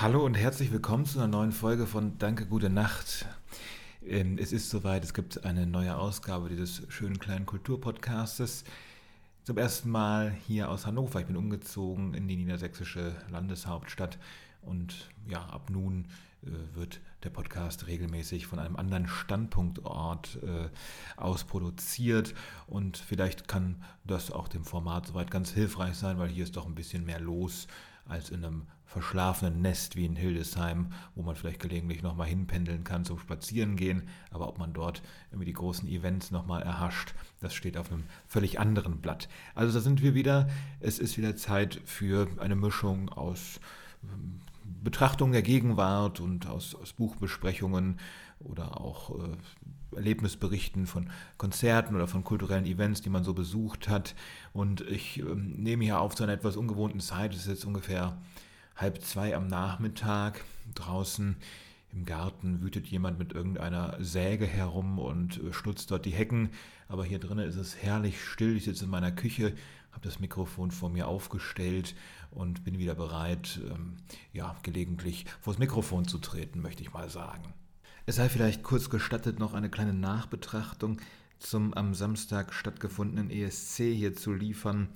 Hallo und herzlich willkommen zu einer neuen Folge von Danke, gute Nacht. Ähm, es ist soweit, es gibt eine neue Ausgabe dieses schönen kleinen Kulturpodcastes. Zum ersten Mal hier aus Hannover. Ich bin umgezogen in die niedersächsische Landeshauptstadt und ja, ab nun äh, wird der Podcast regelmäßig von einem anderen Standpunktort äh, aus produziert und vielleicht kann das auch dem Format soweit ganz hilfreich sein, weil hier ist doch ein bisschen mehr los als in einem verschlafenen Nest wie in Hildesheim, wo man vielleicht gelegentlich nochmal hinpendeln kann zum Spazierengehen. Aber ob man dort irgendwie die großen Events nochmal erhascht, das steht auf einem völlig anderen Blatt. Also da sind wir wieder. Es ist wieder Zeit für eine Mischung aus ähm, Betrachtung der Gegenwart und aus, aus Buchbesprechungen oder auch äh, Erlebnisberichten von Konzerten oder von kulturellen Events, die man so besucht hat. Und ich ähm, nehme hier auf zu einer etwas ungewohnten Zeit. Es ist jetzt ungefähr halb zwei am Nachmittag. Draußen im Garten wütet jemand mit irgendeiner Säge herum und äh, schnutzt dort die Hecken. Aber hier drinnen ist es herrlich still. Ich sitze in meiner Küche, habe das Mikrofon vor mir aufgestellt und bin wieder bereit, ähm, ja, gelegentlich vors Mikrofon zu treten, möchte ich mal sagen. Es sei vielleicht kurz gestattet, noch eine kleine Nachbetrachtung zum am Samstag stattgefundenen ESC hier zu liefern.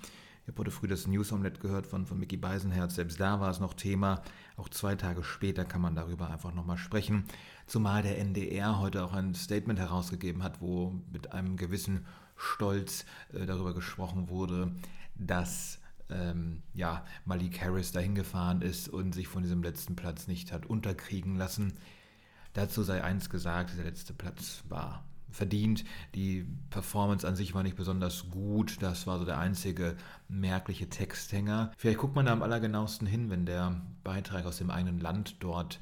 Ich habe heute früh das News Omelette gehört von, von Mickey Beisenherz. Selbst da war es noch Thema. Auch zwei Tage später kann man darüber einfach nochmal sprechen. Zumal der NDR heute auch ein Statement herausgegeben hat, wo mit einem gewissen Stolz äh, darüber gesprochen wurde, dass ähm, ja, Malik Harris dahin gefahren ist und sich von diesem letzten Platz nicht hat unterkriegen lassen. Dazu sei eins gesagt, der letzte Platz war verdient. Die Performance an sich war nicht besonders gut. Das war so der einzige merkliche Texthänger. Vielleicht guckt man da am allergenauesten hin, wenn der Beitrag aus dem eigenen Land dort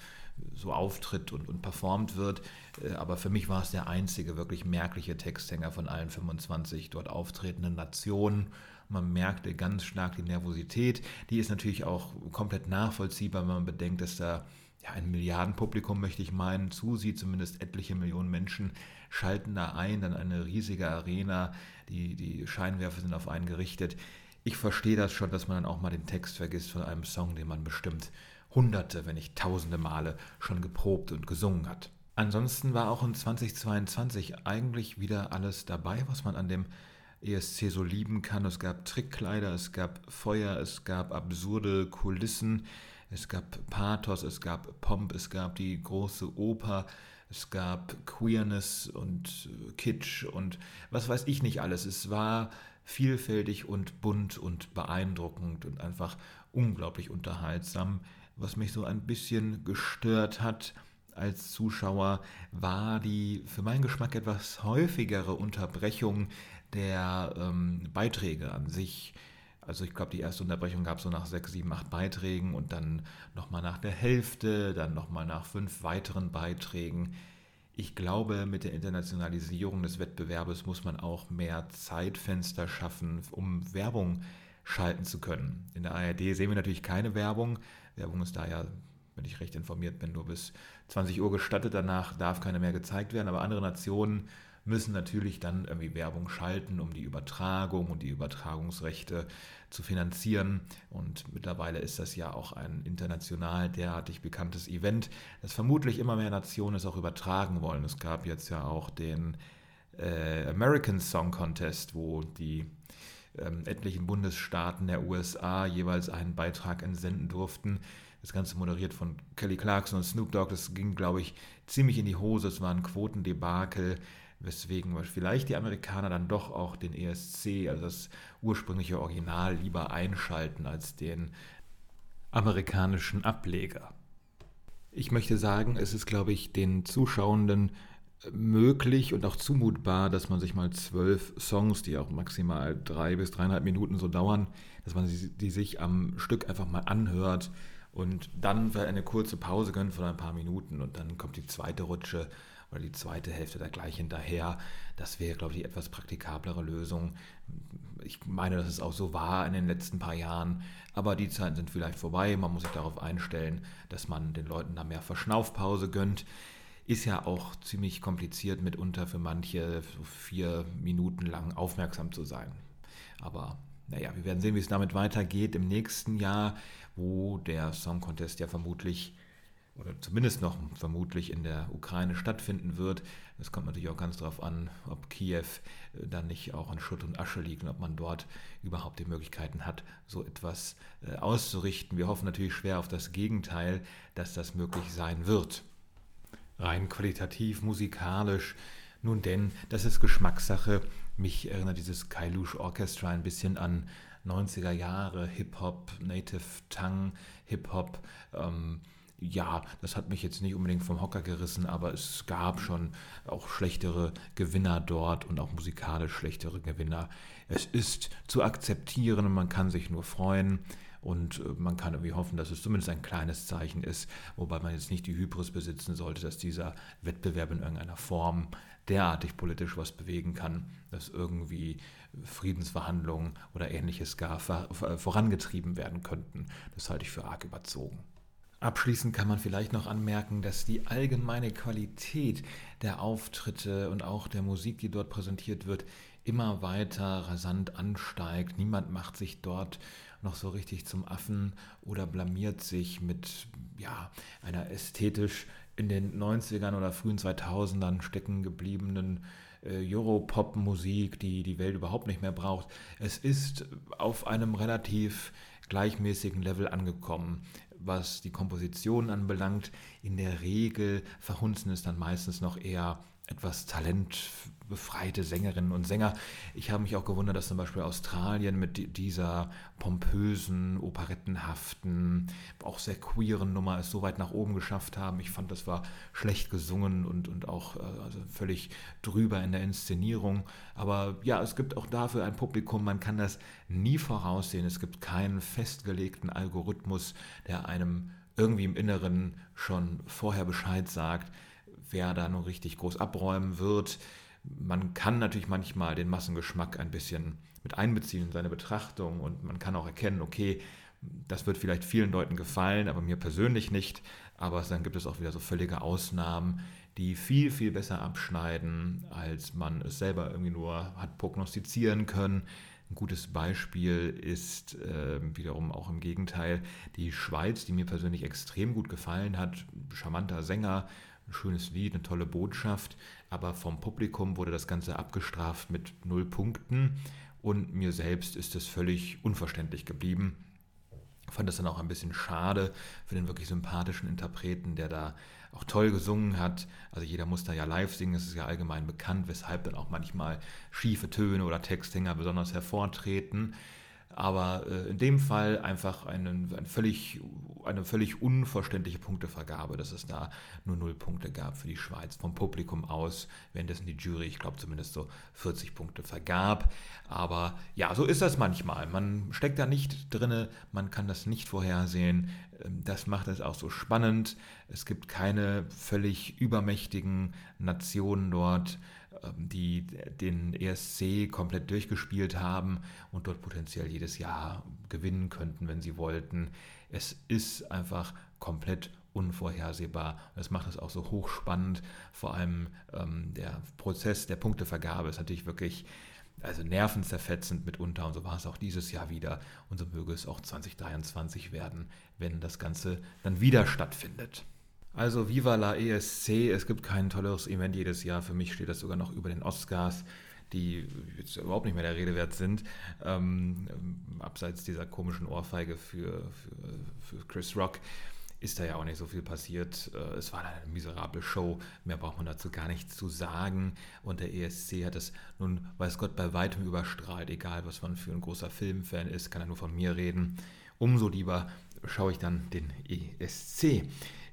so auftritt und, und performt wird. Äh, aber für mich war es der einzige wirklich merkliche Texthänger von allen 25 dort auftretenden Nationen. Man merkte ganz stark die Nervosität. Die ist natürlich auch komplett nachvollziehbar, wenn man bedenkt, dass da ja, ein Milliardenpublikum, möchte ich meinen, zusieht, zumindest etliche Millionen Menschen schalten da ein, dann eine riesige Arena, die, die Scheinwerfer sind auf einen gerichtet. Ich verstehe das schon, dass man dann auch mal den Text vergisst von einem Song, den man bestimmt hunderte, wenn nicht tausende Male schon geprobt und gesungen hat. Ansonsten war auch in 2022 eigentlich wieder alles dabei, was man an dem ESC so lieben kann. Es gab Trickkleider, es gab Feuer, es gab absurde Kulissen, es gab Pathos, es gab Pomp, es gab die große Oper, es gab Queerness und äh, Kitsch und was weiß ich nicht alles. Es war vielfältig und bunt und beeindruckend und einfach unglaublich unterhaltsam. Was mich so ein bisschen gestört hat als Zuschauer, war die für meinen Geschmack etwas häufigere Unterbrechung der ähm, Beiträge an sich. Also ich glaube, die erste Unterbrechung gab es so nach sechs, sieben, acht Beiträgen und dann nochmal nach der Hälfte, dann nochmal nach fünf weiteren Beiträgen. Ich glaube, mit der Internationalisierung des Wettbewerbes muss man auch mehr Zeitfenster schaffen, um Werbung schalten zu können. In der ARD sehen wir natürlich keine Werbung. Werbung ist da ja, wenn ich recht informiert bin, nur bis 20 Uhr gestattet. Danach darf keine mehr gezeigt werden. Aber andere Nationen müssen natürlich dann irgendwie Werbung schalten, um die Übertragung und die Übertragungsrechte zu finanzieren. Und mittlerweile ist das ja auch ein international derartig bekanntes Event, das vermutlich immer mehr Nationen es auch übertragen wollen. Es gab jetzt ja auch den äh, American Song Contest, wo die ähm, etlichen Bundesstaaten der USA jeweils einen Beitrag entsenden durften. Das Ganze moderiert von Kelly Clarkson und Snoop Dogg. Das ging, glaube ich, ziemlich in die Hose. Es war ein Quotendebakel weswegen vielleicht die Amerikaner dann doch auch den ESC, also das ursprüngliche Original, lieber einschalten als den amerikanischen Ableger. Ich möchte sagen, es ist, glaube ich, den Zuschauenden möglich und auch zumutbar, dass man sich mal zwölf Songs, die auch maximal drei bis dreieinhalb Minuten so dauern, dass man die sich am Stück einfach mal anhört und dann eine kurze Pause gönnt von ein paar Minuten und dann kommt die zweite Rutsche oder die zweite Hälfte da gleich hinterher. Das wäre, glaube ich, die etwas praktikablere Lösung. Ich meine, dass es auch so war in den letzten paar Jahren, aber die Zeiten sind vielleicht vorbei. Man muss sich darauf einstellen, dass man den Leuten da mehr Verschnaufpause gönnt. Ist ja auch ziemlich kompliziert mitunter für manche, so vier Minuten lang aufmerksam zu sein. Aber naja, wir werden sehen, wie es damit weitergeht im nächsten Jahr, wo der Song Contest ja vermutlich oder zumindest noch vermutlich in der Ukraine stattfinden wird. Es kommt natürlich auch ganz darauf an, ob Kiew äh, dann nicht auch in Schutt und Asche liegt und ob man dort überhaupt die Möglichkeiten hat, so etwas äh, auszurichten. Wir hoffen natürlich schwer auf das Gegenteil, dass das möglich sein wird. Rein qualitativ, musikalisch. Nun denn, das ist Geschmackssache. Mich erinnert dieses Kailush Orchestra ein bisschen an 90er Jahre Hip-Hop, Native Tongue Hip-Hop. Ähm, ja, das hat mich jetzt nicht unbedingt vom Hocker gerissen, aber es gab schon auch schlechtere Gewinner dort und auch musikalisch schlechtere Gewinner. Es ist zu akzeptieren und man kann sich nur freuen. Und äh, man kann irgendwie hoffen, dass es zumindest ein kleines Zeichen ist, wobei man jetzt nicht die Hybris besitzen sollte, dass dieser Wettbewerb in irgendeiner Form derartig politisch was bewegen kann, dass irgendwie Friedensverhandlungen oder ähnliches gar vorangetrieben werden könnten. Das halte ich für arg überzogen. Abschließend kann man vielleicht noch anmerken, dass die allgemeine Qualität der Auftritte und auch der Musik, die dort präsentiert wird, immer weiter rasant ansteigt. Niemand macht sich dort noch so richtig zum Affen oder blamiert sich mit ja, einer ästhetisch in den 90ern oder frühen 2000ern stecken gebliebenen äh, Europop-Musik, die die Welt überhaupt nicht mehr braucht. Es ist auf einem relativ gleichmäßigen Level angekommen was die Komposition anbelangt. In der Regel verhunzen es dann meistens noch eher etwas talentbefreite Sängerinnen und Sänger. Ich habe mich auch gewundert, dass zum Beispiel Australien mit dieser pompösen, operettenhaften, auch sehr queeren Nummer es so weit nach oben geschafft haben. Ich fand, das war schlecht gesungen und, und auch äh, also völlig drüber in der Inszenierung. Aber ja, es gibt auch dafür ein Publikum, man kann das nie voraussehen. Es gibt keinen festgelegten Algorithmus, der einem irgendwie im Inneren schon vorher Bescheid sagt wer da nun richtig groß abräumen wird. Man kann natürlich manchmal den Massengeschmack ein bisschen mit einbeziehen in seine Betrachtung und man kann auch erkennen, okay, das wird vielleicht vielen Leuten gefallen, aber mir persönlich nicht. Aber dann gibt es auch wieder so völlige Ausnahmen, die viel, viel besser abschneiden, als man es selber irgendwie nur hat prognostizieren können. Ein gutes Beispiel ist äh, wiederum auch im Gegenteil die Schweiz, die mir persönlich extrem gut gefallen hat. Charmanter Sänger, ein schönes Lied, eine tolle Botschaft, aber vom Publikum wurde das Ganze abgestraft mit null Punkten und mir selbst ist es völlig unverständlich geblieben. Ich fand das dann auch ein bisschen schade für den wirklich sympathischen Interpreten, der da auch toll gesungen hat. Also jeder muss da ja live singen, das ist ja allgemein bekannt, weshalb dann auch manchmal schiefe Töne oder Texthänger besonders hervortreten. Aber äh, in dem Fall einfach einen, ein völlig, eine völlig unverständliche Punktevergabe, dass es da nur null Punkte gab für die Schweiz vom Publikum aus, währenddessen die Jury, ich glaube zumindest so 40 Punkte vergab. Aber ja, so ist das manchmal. Man steckt da nicht drinne, man kann das nicht vorhersehen. Ähm, das macht es auch so spannend. Es gibt keine völlig übermächtigen Nationen dort. Ähm, die den ESC komplett durchgespielt haben und dort potenziell jedes Jahr gewinnen könnten, wenn sie wollten. Es ist einfach komplett unvorhersehbar. Das macht es auch so hochspannend. Vor allem ähm, der Prozess der Punktevergabe ist natürlich wirklich also nervenzerfetzend mitunter und so war es auch dieses Jahr wieder und so möge es auch 2023 werden, wenn das Ganze dann wieder stattfindet. Also Viva la ESC, es gibt kein tolleres Event jedes Jahr. Für mich steht das sogar noch über den Oscars, die jetzt überhaupt nicht mehr der Rede wert sind. Ähm, abseits dieser komischen Ohrfeige für, für, für, Chris Rock ist da ja auch nicht so viel passiert. Äh, es war eine miserable Show, mehr braucht man dazu gar nicht zu sagen. Und der ESC hat es nun, weiß Gott, bei weitem überstrahlt. Egal, was man für ein großer Filmfan ist, kann er nur von mir reden. Umso lieber schaue ich dann den ESC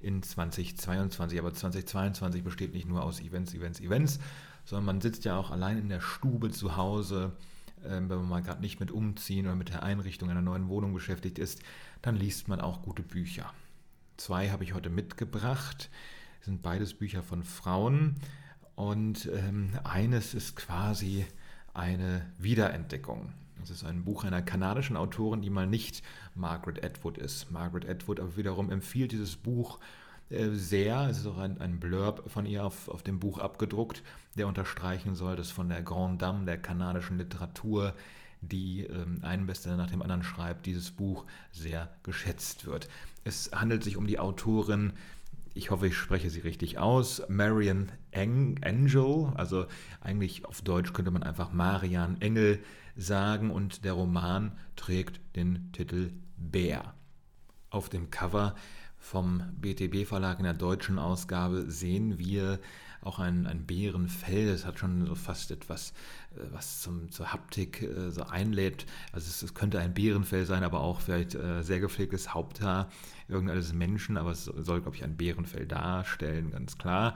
in 2022. Aber 2022 besteht nicht nur aus Events, Events, Events, sondern man sitzt ja auch allein in der Stube zu Hause. Ähm, wenn man mal gerade nicht mit Umziehen oder mit der Einrichtung einer neuen Wohnung beschäftigt ist, dann liest man auch gute Bücher. Zwei habe ich heute mitgebracht. Das sind beides Bücher von Frauen. Und ähm, eines ist quasi eine Wiederentdeckung. Das ist ein Buch einer kanadischen Autorin, die mal nicht Margaret Atwood ist. Margaret Atwood aber wiederum empfiehlt dieses Buch äh, sehr. Es ist auch ein, ein Blurb von ihr auf, auf dem Buch abgedruckt, der unterstreichen soll, dass von der Grande Dame der kanadischen Literatur die ähm, einen Bestseller nach dem anderen schreibt, dieses Buch sehr geschätzt wird. Es handelt sich um die Autorin ich hoffe, ich spreche sie richtig aus, Marian Angel, also eigentlich auf Deutsch könnte man einfach Marian Engel sagen und der Roman trägt den Titel Bär. Auf dem Cover vom BTB Verlag in der deutschen Ausgabe sehen wir auch ein, ein Bärenfell. Das hat schon so fast etwas, äh, was zum, zur Haptik äh, so einlädt. Also es, es, könnte ein Bärenfell sein, aber auch vielleicht äh, sehr gepflegtes Haupthaar irgendeines Menschen. Aber es soll, glaube ich, ein Bärenfell darstellen, ganz klar.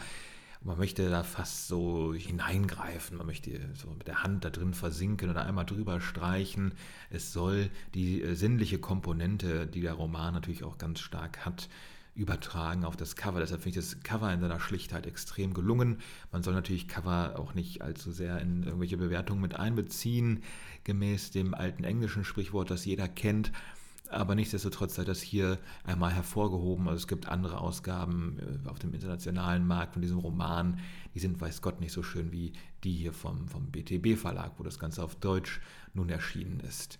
Man möchte da fast so hineingreifen, man möchte so mit der Hand da drin versinken oder einmal drüber streichen. Es soll die sinnliche Komponente, die der Roman natürlich auch ganz stark hat, übertragen auf das Cover. Deshalb finde ich das Cover in seiner Schlichtheit extrem gelungen. Man soll natürlich Cover auch nicht allzu sehr in irgendwelche Bewertungen mit einbeziehen, gemäß dem alten englischen Sprichwort, das jeder kennt. Aber nichtsdestotrotz sei das hier einmal hervorgehoben. Also es gibt andere Ausgaben äh, auf dem internationalen Markt von diesem Roman, die sind, weiß Gott, nicht so schön wie die hier vom, vom BTB Verlag, wo das Ganze auf Deutsch nun erschienen ist.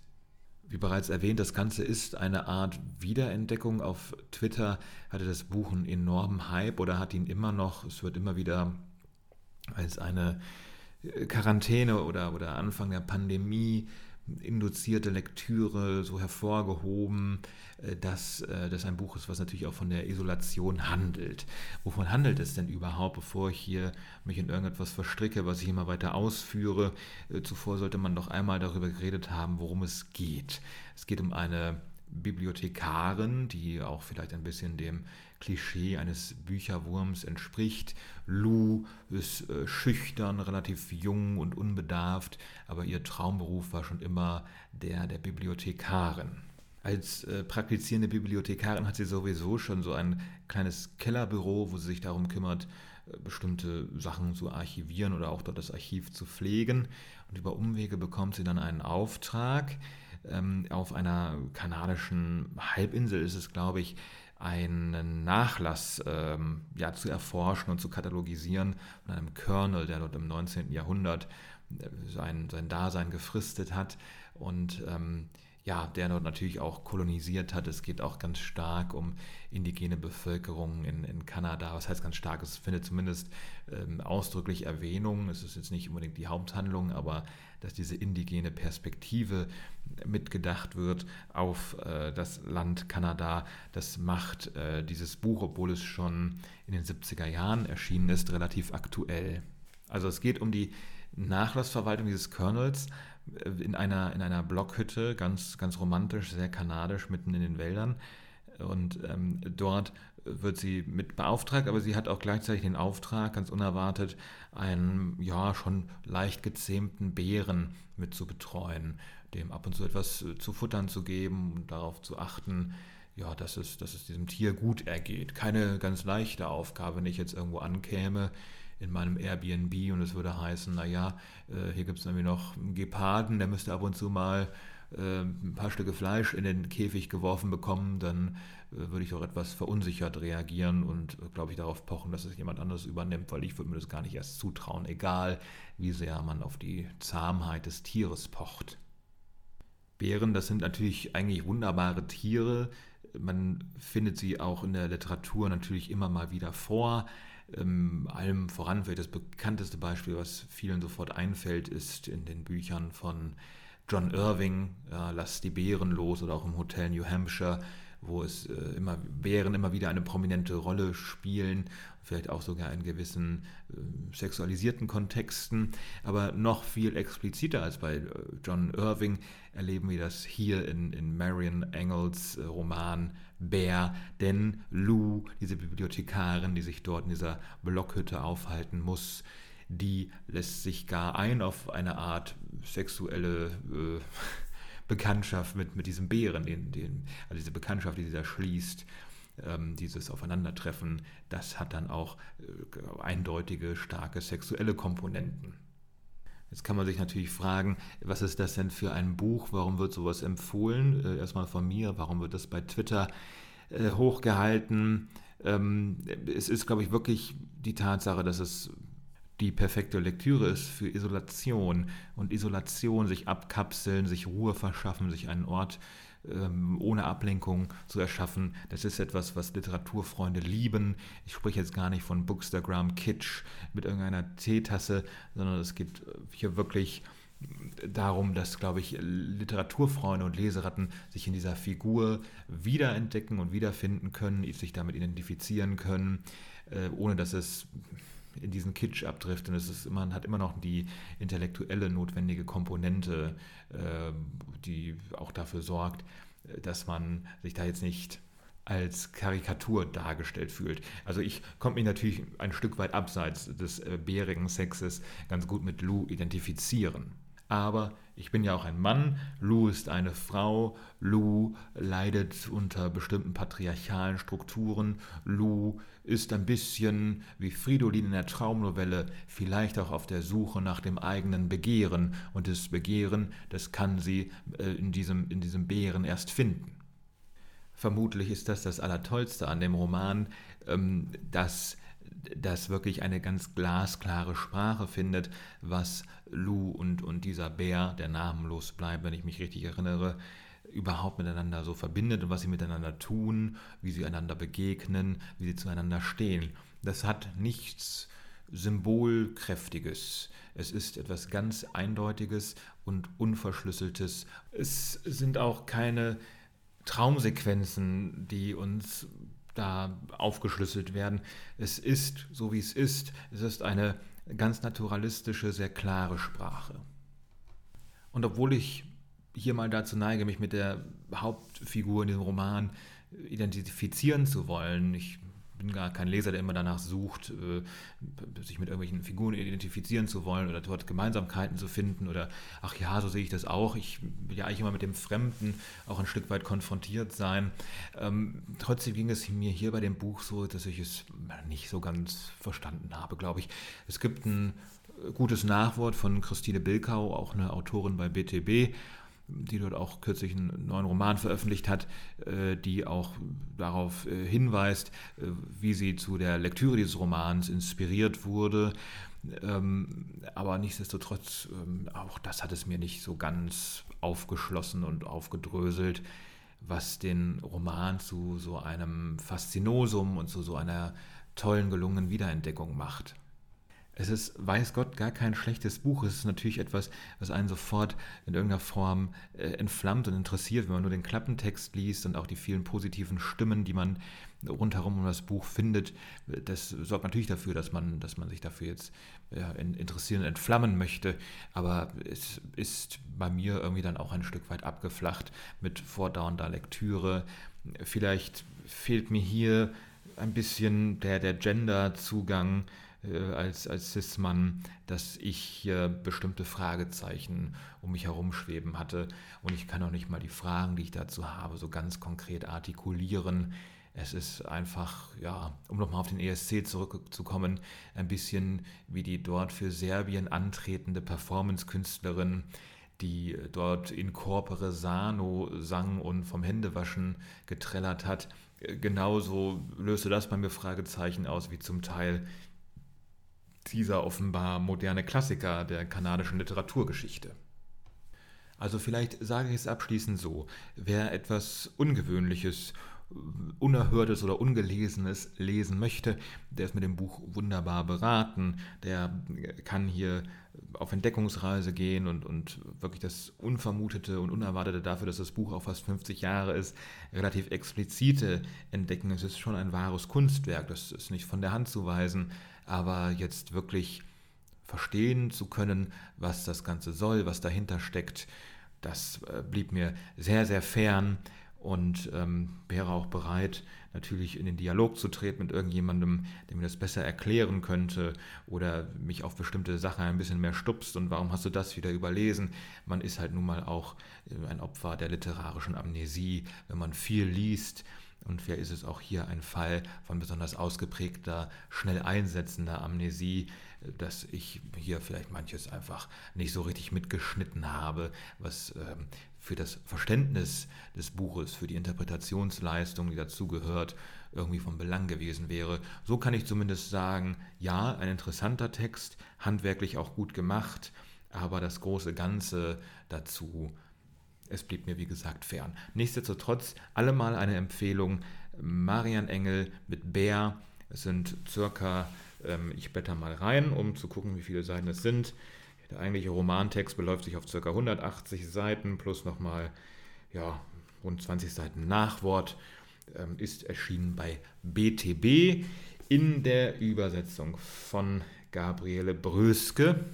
Wie bereits erwähnt, das Ganze ist eine Art Wiederentdeckung. Auf Twitter hatte das Buch einen enormen Hype oder hat ihn immer noch. Es wird immer wieder als eine Quarantäne oder, oder Anfang der Pandemie induzierte Lektüre so hervorgehoben, äh, dass äh, das ein Buch ist, was natürlich auch von der Isolation handelt. Wovon handelt es denn überhaupt, bevor ich hier mich in irgendetwas verstricke, was ich immer weiter ausführe? Äh, zuvor sollte man doch einmal darüber geredet haben, worum es geht. Es geht um eine Bibliothekarin, die auch vielleicht ein bisschen dem Klischee eines Bücherwurms entspricht. Lou ist äh, schüchtern, relativ jung und unbedarft, aber ihr Traumberuf war schon immer der der Bibliothekarin. Als äh, praktizierende Bibliothekarin hat sie sowieso schon so ein kleines Kellerbüro, wo sie sich darum kümmert, äh, bestimmte Sachen zu archivieren oder auch dort das Archiv zu pflegen. Und über Umwege bekommt sie dann einen Auftrag. Ähm, auf einer kanadischen Halbinsel ist es, glaube ich, einen Nachlass ähm, ja, zu erforschen und zu katalogisieren von einem Colonel, der dort im 19. Jahrhundert äh, sein, sein Dasein gefristet hat und ähm, ja, der dort natürlich auch kolonisiert hat. Es geht auch ganz stark um indigene Bevölkerung in, in Kanada. Was heißt ganz stark? Es findet zumindest ähm, ausdrücklich Erwähnung. Es ist jetzt nicht unbedingt die Haupthandlung, aber dass diese indigene Perspektive mitgedacht wird auf äh, das Land Kanada, das macht äh, dieses Buch, obwohl es schon in den 70er Jahren erschienen ist, relativ aktuell. Also es geht um die Nachlassverwaltung dieses Colonels, in einer, in einer Blockhütte, ganz, ganz romantisch, sehr kanadisch, mitten in den Wäldern. Und ähm, dort wird sie mit beauftragt, aber sie hat auch gleichzeitig den Auftrag, ganz unerwartet, einen ja schon leicht gezähmten Bären mit zu betreuen, dem ab und zu etwas äh, zu futtern zu geben und darauf zu achten, ja, dass es, dass es diesem Tier gut ergeht. Keine ganz leichte Aufgabe, wenn ich jetzt irgendwo ankäme in meinem Airbnb und es würde heißen, naja, äh, hier gibt es nämlich noch einen Geparden, der müsste ab und zu mal äh, ein paar Stücke Fleisch in den Käfig geworfen bekommen, dann äh, würde ich doch etwas verunsichert reagieren und, glaube ich, darauf pochen, dass es jemand anderes übernimmt, weil ich würde mir das gar nicht erst zutrauen, egal wie sehr man auf die Zahmheit des Tieres pocht. Bären, das sind natürlich eigentlich wunderbare Tiere. Man findet sie auch in der Literatur natürlich immer mal wieder vor. Ähm, allem voran vielleicht das bekannteste Beispiel, was vielen sofort einfällt, ist in den Büchern von John Irving, ja, Lass die Bären los oder auch im Hotel New Hampshire, wo es äh, immer Bären immer wieder eine prominente Rolle spielen, vielleicht auch sogar in gewissen äh, sexualisierten Kontexten, aber noch viel expliziter als bei äh, John Irving erleben wir das hier in, in Marion Engels Roman Bär, denn Lou, diese Bibliothekarin, die sich dort in dieser Blockhütte aufhalten muss, die lässt sich gar ein auf eine Art sexuelle äh, Bekanntschaft mit, mit diesem Bären, den, den, also diese Bekanntschaft, die sie da schließt, ähm, dieses Aufeinandertreffen, das hat dann auch äh, eindeutige, starke sexuelle Komponenten. Jetzt kann man sich natürlich fragen, was ist das denn für ein Buch? Warum wird sowas empfohlen? Äh, erstmal von mir, warum wird das bei Twitter äh, hochgehalten? Ähm, es ist, glaube ich, wirklich die Tatsache, dass es die perfekte Lektüre ist für Isolation und Isolation, sich abkapseln, sich Ruhe verschaffen, sich einen Ort ähm, ohne Ablenkung zu erschaffen. Das ist etwas, was Literaturfreunde lieben. Ich spreche jetzt gar nicht von Bookstagram Kitsch mit irgendeiner Teetasse, sondern es geht hier wirklich darum, dass, glaube ich, Literaturfreunde und Leseratten sich in dieser Figur wiederentdecken und wiederfinden können, sich damit identifizieren können, äh, ohne dass es in diesen Kitsch abtrifft. Und es ist, man hat immer noch die intellektuelle notwendige Komponente, äh, die auch dafür sorgt, dass man sich da jetzt nicht als Karikatur dargestellt fühlt. Also ich konnte mich natürlich ein Stück weit abseits des äh, bärigen Sexes ganz gut mit Lou identifizieren. Aber ich bin ja auch ein Mann, Lou ist eine Frau, Lou leidet unter bestimmten patriarchalen Strukturen, Lou ist ein bisschen wie Fridolin in der Traumnovelle vielleicht auch auf der Suche nach dem eigenen Begehren. Und das Begehren, das kann sie äh, in diesem, in diesem Bären erst finden. Vermutlich ist das das Allertollste an dem Roman, ähm, dass das wirklich eine ganz glasklare Sprache findet, was Lou und, und dieser Bär, der namenlos bleibt, wenn ich mich richtig erinnere, überhaupt miteinander so verbindet und was sie miteinander tun, wie sie einander begegnen, wie sie zueinander stehen. Das hat nichts Symbolkräftiges. Es ist etwas ganz Eindeutiges und Unverschlüsseltes. Es sind auch keine Traumsequenzen, die uns da aufgeschlüsselt werden. Es ist, so wie es ist, es ist eine ganz naturalistische, sehr klare Sprache. Und obwohl ich hier mal dazu neige, mich mit der Hauptfigur in diesem Roman identifizieren zu wollen, ich bin gar kein Leser, der immer danach sucht, äh, sich mit irgendwelchen Figuren identifizieren zu wollen oder dort Gemeinsamkeiten zu finden oder ach ja, so sehe ich das auch. Ich will ja eigentlich immer mit dem Fremden auch ein Stück weit konfrontiert sein. Ähm, trotzdem ging es mir hier bei dem Buch so, dass ich es nicht so ganz verstanden habe, glaube ich. Es gibt ein gutes Nachwort von Christine Bilkau, auch eine Autorin bei BTB die dort auch kürzlich einen neuen Roman veröffentlicht hat, äh, die auch darauf äh, hinweist, äh, wie sie zu der Lektüre dieses Romans inspiriert wurde. Ähm, aber nichtsdestotrotz, ähm, auch das hat es mir nicht so ganz aufgeschlossen und aufgedröselt, was den Roman zu so einem Faszinosum und zu so einer tollen, gelungenen Wiederentdeckung macht. Es ist, weiß Gott, gar kein schlechtes Buch. Es ist natürlich etwas, was einen sofort in irgendeiner Form äh, entflammt und interessiert, wenn man nur den Klappentext liest und auch die vielen positiven Stimmen, die man rundherum um das Buch findet. Das sorgt natürlich dafür, dass man, dass man sich dafür jetzt ja, interessieren und entflammen möchte. Aber es ist bei mir irgendwie dann auch ein Stück weit abgeflacht mit vordauernder Lektüre. Vielleicht fehlt mir hier ein bisschen der, der Gender-Zugang als, als Cis-Mann, dass ich hier bestimmte Fragezeichen um mich herum schweben hatte und ich kann auch nicht mal die Fragen, die ich dazu habe, so ganz konkret artikulieren. Es ist einfach, ja, um nochmal auf den ESC zurückzukommen, ein bisschen wie die dort für Serbien antretende Performance-Künstlerin, die dort in Corpore Sano sang und vom Händewaschen getrellert hat. Genauso löste das bei mir Fragezeichen aus, wie zum Teil dieser offenbar moderne Klassiker der kanadischen Literaturgeschichte. Also vielleicht sage ich es abschließend so, wer etwas Ungewöhnliches, Unerhörtes oder Ungelesenes lesen möchte, der ist mit dem Buch wunderbar beraten, der kann hier auf Entdeckungsreise gehen und, und wirklich das Unvermutete und Unerwartete dafür, dass das Buch auch fast 50 Jahre ist, relativ explizite entdecken. Es ist schon ein wahres Kunstwerk, das ist nicht von der Hand zu weisen aber jetzt wirklich verstehen zu können, was das Ganze soll, was dahinter steckt, das äh, blieb mir sehr, sehr fern und ähm, wäre auch bereit, natürlich in den Dialog zu treten mit irgendjemandem, der mir das besser erklären könnte oder mich auf bestimmte Sachen ein bisschen mehr stupst und warum hast du das wieder überlesen? Man ist halt nun mal auch äh, ein Opfer der literarischen Amnesie, wenn man viel liest und vielleicht ist es auch hier ein Fall von besonders ausgeprägter, schnell einsetzender Amnesie, dass ich hier vielleicht manches einfach nicht so richtig mitgeschnitten habe, was ähm, für das Verständnis des Buches, für die Interpretationsleistung, die dazugehört, irgendwie von Belang gewesen wäre. So kann ich zumindest sagen, ja, ein interessanter Text, handwerklich auch gut gemacht, aber das große Ganze dazu, es blieb mir wie gesagt fern. Nichtsdestotrotz allemal eine Empfehlung, Marian Engel mit Bär, es sind circa, ähm, ich blätter mal rein, um zu gucken, wie viele Seiten es sind. Der eigentliche Romantext beläuft sich auf ca. 180 Seiten plus nochmal ja, rund 20 Seiten Nachwort. Ähm, ist erschienen bei BTB in der Übersetzung von Gabriele Bröske.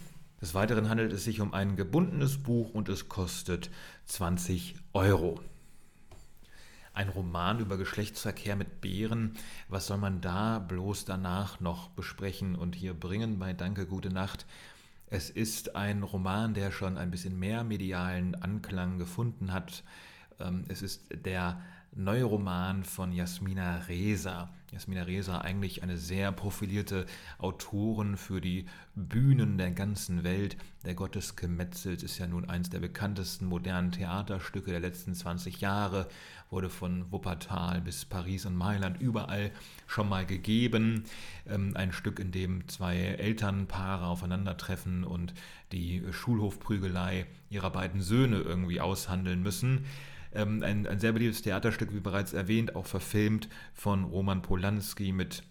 Des Weiteren handelt es sich um ein gebundenes Buch und es kostet 20 Euro. Ein Roman über Geschlechtsverkehr mit Bären, was soll man da bloß danach noch besprechen und hier bringen bei Danke, gute Nacht? Es ist ein Roman, der schon ein bisschen mehr medialen Anklang gefunden hat. Ähm, es ist der neue Roman von Jasmina Reza. Jasmina Reza, eigentlich eine sehr profilierte Autorin für die Bühnen der ganzen Welt. Der Gottes gemetzelt ist ja nun eines der bekanntesten modernen Theaterstücke der letzten 20 Jahre, wurde von Wuppertal bis Paris und Mailand überall schon mal gegeben. Ähm, ein Stück, in dem zwei Elternpaare aufeinandertreffen und die Schulhofprügelei ihrer beiden Söhne irgendwie aushandeln müssen. Ähm, ein, ein sehr beliebtes Theaterstück, wie bereits erwähnt, auch verfilmt von Roman Polanski mit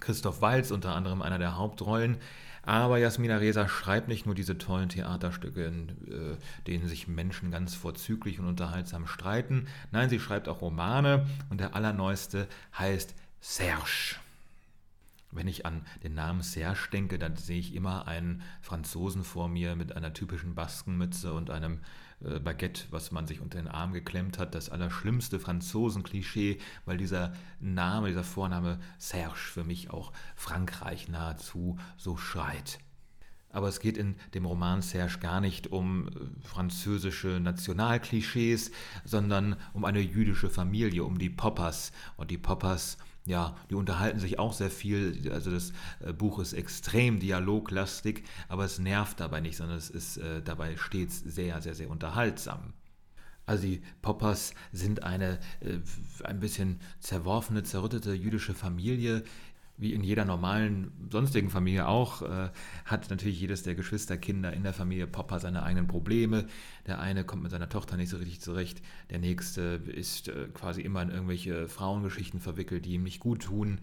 Christoph Walz, unter anderem einer der Hauptrollen. Aber Jasmina Reza schreibt nicht nur diese tollen Theaterstücke, in äh, denen sich Menschen ganz vorzüglich und unterhaltsam streiten. Nein, sie schreibt auch Romane und der allerneueste heißt Serge. Wenn ich an den Namen Serge denke, dann sehe ich immer einen Franzosen vor mir mit einer typischen Baskenmütze und einem äh, Baguette, was man sich unter den Arm geklemmt hat. Das allerschlimmste Franzosen-Klischee, weil dieser Name, dieser Vorname Serge für mich auch Frankreich nahezu so schreit. Aber es geht in dem Roman Serge gar nicht um äh, französische Nationalklischees, sondern um eine jüdische Familie, um die Poppers. Und die Poppers ja, die unterhalten sich auch sehr viel. Also das äh, Buch ist extrem dialoglastig, aber es nervt dabei nicht, sondern es ist äh, dabei stets sehr, sehr, sehr unterhaltsam. Also die Poppers sind eine äh, ein bisschen zerworfene, zerrüttete jüdische Familie, wie in jeder normalen sonstigen Familie auch, äh, hat natürlich jedes der Geschwisterkinder in der Familie Popper seine eigenen Probleme. Der eine kommt mit seiner Tochter nicht so richtig zurecht, der nächste ist äh, quasi immer in irgendwelche Frauengeschichten verwickelt, die ihm nicht gut tun.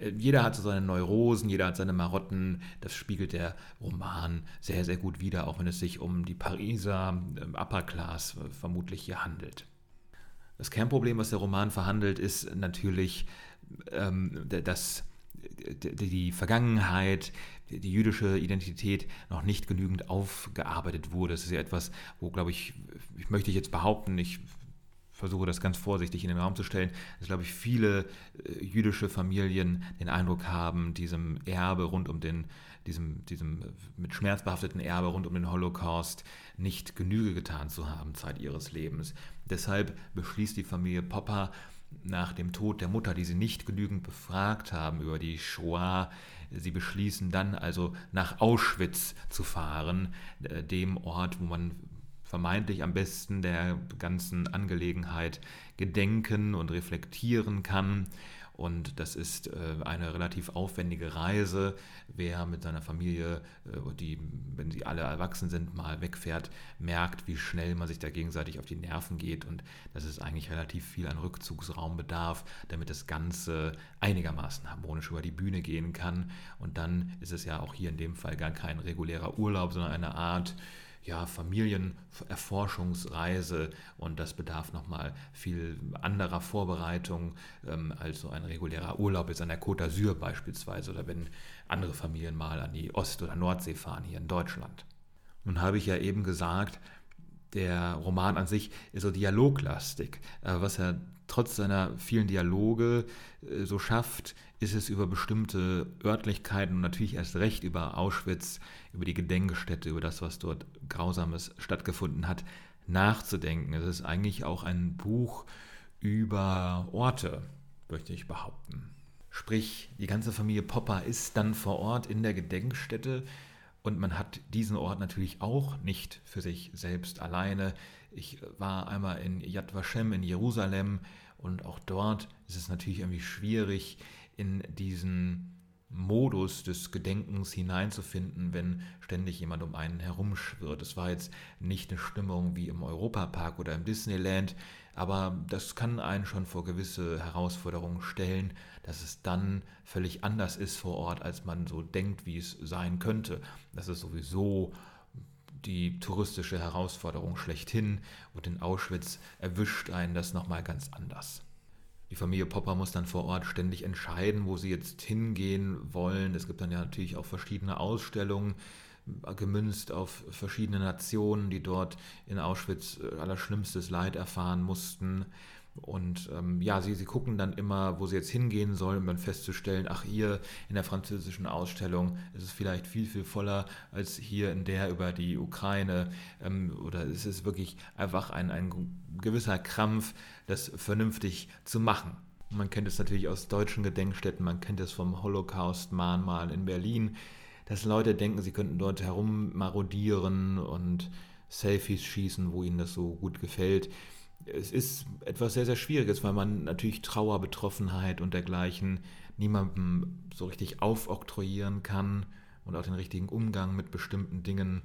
Äh, jeder hat so seine Neurosen, jeder hat seine Marotten. Das spiegelt der Roman sehr, sehr gut wider, auch wenn es sich um die Pariser ähm, Upper Class äh, vermutlich hier handelt. Das Kernproblem, was der Roman verhandelt, ist natürlich ähm, das die Vergangenheit, die jüdische Identität noch nicht genügend aufgearbeitet wurde. Das ist ja etwas, wo, glaube ich, ich möchte jetzt behaupten, ich versuche das ganz vorsichtig in den Raum zu stellen, dass, glaube ich, viele äh, jüdische Familien den Eindruck haben, diesem Erbe rund um den, diesem, diesem mit Schmerz behafteten Erbe rund um den Holocaust nicht Genüge getan zu haben, Zeit ihres Lebens. Deshalb beschließt die Familie Popper, nach dem Tod der Mutter, die sie nicht genügend befragt haben über die Shoah. Sie beschließen dann also nach Auschwitz zu fahren, äh, dem Ort, wo man vermeintlich am besten der ganzen Angelegenheit gedenken und reflektieren kann. Und das ist äh, eine relativ aufwendige Reise. Wer mit seiner Familie, äh, die, wenn sie alle erwachsen sind, mal wegfährt, merkt, wie schnell man sich da gegenseitig auf die Nerven geht und dass es eigentlich relativ viel an Rückzugsraum bedarf, damit das Ganze einigermaßen harmonisch über die Bühne gehen kann. Und dann ist es ja auch hier in dem Fall gar kein regulärer Urlaub, sondern eine Art ja, Familienerforschungsreise und das bedarf nochmal viel anderer Vorbereitung ähm, als so ein regulärer Urlaub jetzt an der Côte d'Azur beispielsweise oder wenn andere Familien mal an die Ost- oder Nordsee fahren hier in Deutschland. Nun habe ich ja eben gesagt, der Roman an sich ist so dialoglastig. Äh, was er trotz seiner vielen Dialoge äh, so schafft, ist es über bestimmte Örtlichkeiten und natürlich erst recht über Auschwitz, über die Gedenkstätte, über das, was dort Grausames stattgefunden hat, nachzudenken. Es ist eigentlich auch ein Buch über Orte, möchte ich behaupten. Sprich, die ganze Familie Popper ist dann vor Ort in der Gedenkstätte und man hat diesen Ort natürlich auch nicht für sich selbst alleine. Ich war einmal in Yad Vashem in Jerusalem Und auch dort ist es natürlich irgendwie schwierig, in diesen Modus des Gedenkens hineinzufinden, wenn ständig jemand um einen herumschwirrt. Es war jetzt nicht eine Stimmung wie im Europapark oder im Disneyland, aber das kann einen schon vor gewisse Herausforderungen stellen, dass es dann völlig anders ist vor Ort, als man so denkt, wie es sein könnte. Das ist sowieso die touristische Herausforderung schlechthin und in Auschwitz erwischt einen das nochmal ganz anders. Die Familie Popper muss dann vor Ort ständig entscheiden, wo sie jetzt hingehen wollen. Es gibt dann ja natürlich auch verschiedene Ausstellungen, gemünzt auf verschiedene Nationen, die dort in Auschwitz äh, allerschlimmstes Leid erfahren mussten. Und ähm, ja, sie, sie gucken dann immer, wo sie jetzt hingehen sollen, um dann festzustellen, ach hier in der französischen Ausstellung ist es vielleicht viel, viel voller als hier in der über die Ukraine. Ähm, oder es ist wirklich einfach ein, ein gewisser Krampf, das vernünftig zu machen. Man kennt es natürlich aus deutschen Gedenkstätten, man kennt es vom Holocaust-Mahnmal in Berlin, dass Leute denken, sie könnten dort herummarodieren und Selfies schießen, wo ihnen das so gut gefällt es ist etwas sehr, sehr Schwieriges, weil man natürlich Trauer, Betroffenheit und dergleichen niemandem so richtig aufoktroyieren kann und auch den richtigen Umgang mit bestimmten Dingen.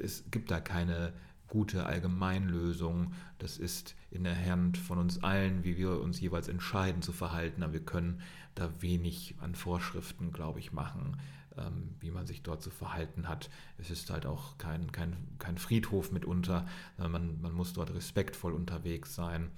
Es gibt da keine gute Allgemeinlösung. Das ist in der Hand von uns allen, wie wir uns jeweils entscheiden zu verhalten. Aber wir können da wenig an Vorschriften, glaube ich, machen. Ähm, wie man sich dort zu verhalten hat. Es ist halt auch kein, kein, kein Friedhof mitunter, man, man muss dort respektvoll unterwegs sein.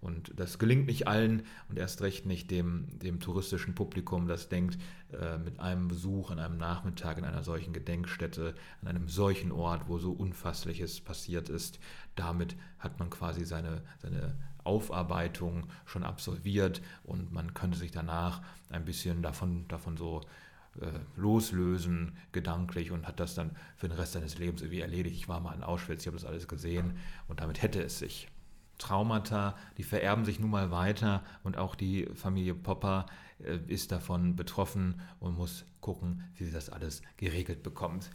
Und das gelingt nicht allen und erst recht nicht dem, dem touristischen Publikum, das denkt, äh, mit einem Besuch an einem Nachmittag in einer solchen Gedenkstätte, an einem solchen Ort, wo so Unfassliches passiert ist, damit hat man quasi seine, seine Aufarbeitung schon absolviert und man könnte sich danach ein bisschen davon, davon so loslösen, gedanklich und hat das dann für den Rest seines Lebens irgendwie erledigt. Ich war mal in Auschwitz, ich habe das alles gesehen und damit hätte es sich. Traumata, die vererben sich nun mal weiter und auch die Familie Popper äh, ist davon betroffen und muss gucken, wie sie das alles geregelt bekommt.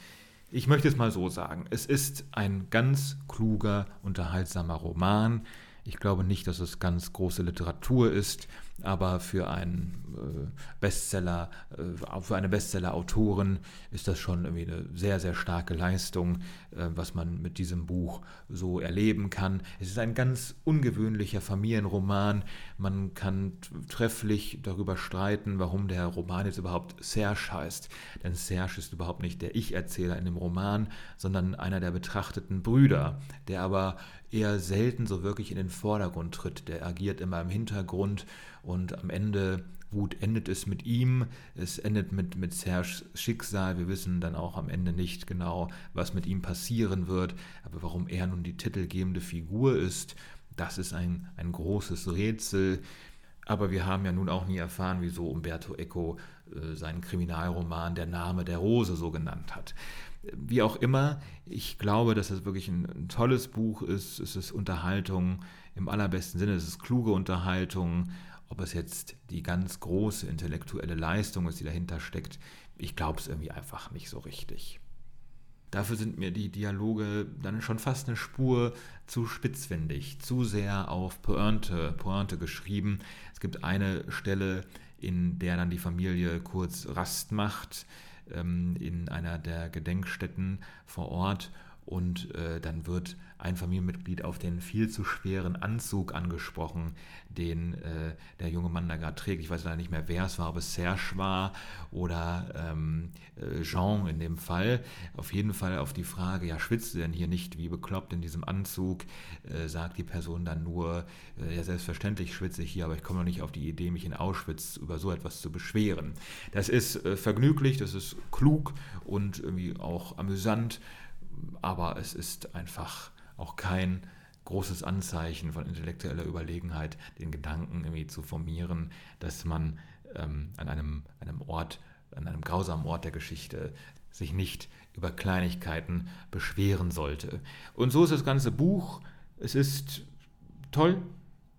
Ich möchte es mal so sagen, es ist ein ganz kluger, unterhaltsamer Roman, ich glaube nicht, dass es ganz große Literatur ist, aber für einen äh, Bestseller, äh, für eine Bestseller-Autorin ist das schon irgendwie eine sehr, sehr starke Leistung, was man mit diesem Buch so erleben kann. Es ist ein ganz ungewöhnlicher Familienroman. Man kann trefflich darüber streiten, warum der Roman jetzt überhaupt Serge heißt. Denn Serge ist überhaupt nicht der Ich-Erzähler in dem Roman, sondern einer der betrachteten Brüder, der aber eher selten so wirklich in den Vordergrund tritt. Der agiert immer im Hintergrund und am Ende, gut, endet es mit ihm, es endet mit, mit Serges Schicksal. Wir wissen dann auch am Ende nicht genau, was mit ihm passieren wird, aber warum er nun die titelgebende Figur ist, das ist ein, ein großes Rätsel. Aber wir haben ja nun auch nie erfahren, wieso Umberto Eco äh, seinen Kriminalroman Der Name der Rose so genannt hat wie auch immer, ich glaube, dass es wirklich ein, ein, tolles Buch ist. Es ist Unterhaltung im allerbesten Sinne. Es ist kluge Unterhaltung. Ob es jetzt die ganz große intellektuelle Leistung ist, die dahinter steckt, ich glaube es irgendwie einfach nicht so richtig. Dafür sind mir die Dialoge dann schon fast eine Spur zu spitzfindig, zu sehr auf Pointe, Pointe geschrieben. Es gibt eine Stelle, in der dann die Familie kurz Rast macht ähm, in einer der Gedenkstätten vor Ort und äh, dann wird ein Familienmitglied auf den viel zu schweren Anzug angesprochen, den äh, der junge Mann da gerade trägt. Ich weiß leider nicht mehr, wer es war, ob es Serge war oder ähm, äh, Jean in dem Fall. Auf jeden Fall auf die Frage, ja, schwitzt du denn hier nicht wie bekloppt in diesem Anzug, äh, sagt die Person dann nur, äh, ja, selbstverständlich schwitze ich hier, aber ich komme noch nicht auf die Idee, mich in Auschwitz über so etwas zu beschweren. Das ist vergnüglich, das ist klug und irgendwie auch amüsant aber es ist einfach auch kein großes Anzeichen von intellektueller Überlegenheit, den Gedanken irgendwie zu formieren, dass man ähm, an einem, einem Ort, an einem grausamen Ort der Geschichte sich nicht über Kleinigkeiten beschweren sollte. Und so ist das ganze Buch. Es ist toll,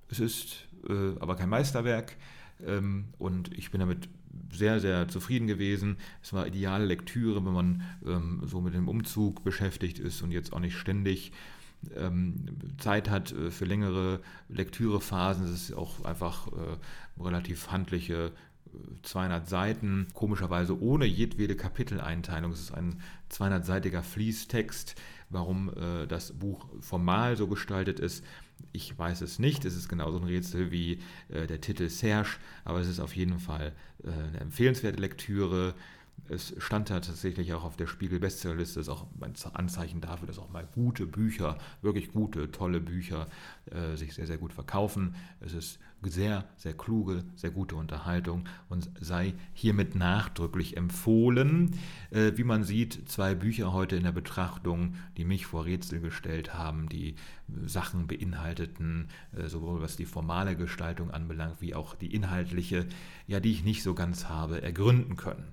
es ist äh, aber kein Meisterwerk ähm, und ich bin damit sehr, sehr zufrieden gewesen. Es war ideale Lektüre, wenn man ähm, so mit dem Umzug beschäftigt ist und jetzt auch nicht ständig ähm, Zeit hat äh, für längere Lektürephasen. Es ist auch einfach äh, relativ handliche 200 Seiten, komischerweise ohne jedwede Kapiteleinteilung. Es ist ein 200-seitiger Fließtext. Warum äh, das Buch formal so gestaltet ist, ich weiß es nicht. Es ist genauso ein Rätsel wie äh, der Titel Serge, aber es ist auf jeden Fall äh, eine empfehlenswerte Lektüre. Es stand da tatsächlich auch auf der Spiegel-Bestsellerliste, ist auch ein Anzeichen dafür, dass auch mal gute Bücher, wirklich gute, tolle Bücher äh, sich sehr, sehr gut verkaufen. Es ist sehr, sehr kluge, sehr gute Unterhaltung und sei hiermit nachdrücklich empfohlen. Äh, wie man sieht, zwei Bücher heute in der Betrachtung, die mich vor Rätsel gestellt haben, die Sachen beinhalteten, äh, sowohl was die formale Gestaltung anbelangt, wie auch die inhaltliche, ja, die ich nicht so ganz habe ergründen können.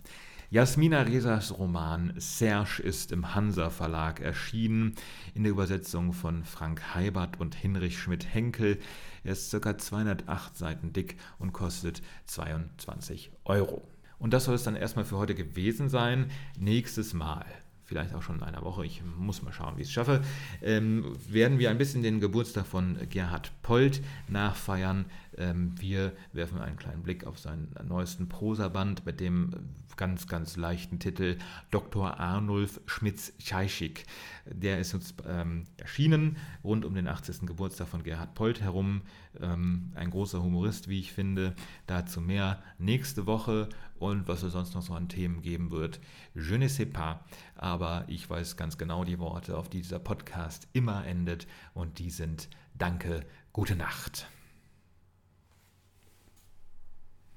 Jasmina Resas Roman Serge ist im Hansa Verlag erschienen, in der Übersetzung von Frank Heibert und Hinrich Schmidt-Henkel. Er ist ca. 208 Seiten dick und kostet 22 Euro. Und das soll es dann erstmal für heute gewesen sein. Nächstes Mal vielleicht auch schon in einer Woche, ich muss mal schauen, wie ich es schaffe, ähm, werden wir ein bisschen den Geburtstag von Gerhard Polt nachfeiern. Ähm, wir werfen einen kleinen Blick auf seinen neuesten Prosaband mit dem ganz, ganz leichten Titel Dr. Arnulf Schmitz-Scheischig. Der ist uns ähm, erschienen, rund um den 80. Geburtstag von Gerhard Polt herum. Ähm, ein großer Humorist, wie ich finde. Dazu mehr nächste Woche und was es sonst noch so an Themen geben wird. Je ne sais pas, aber ich weiß ganz genau die Worte, auf die dieser Podcast immer endet und die sind Danke, gute Nacht.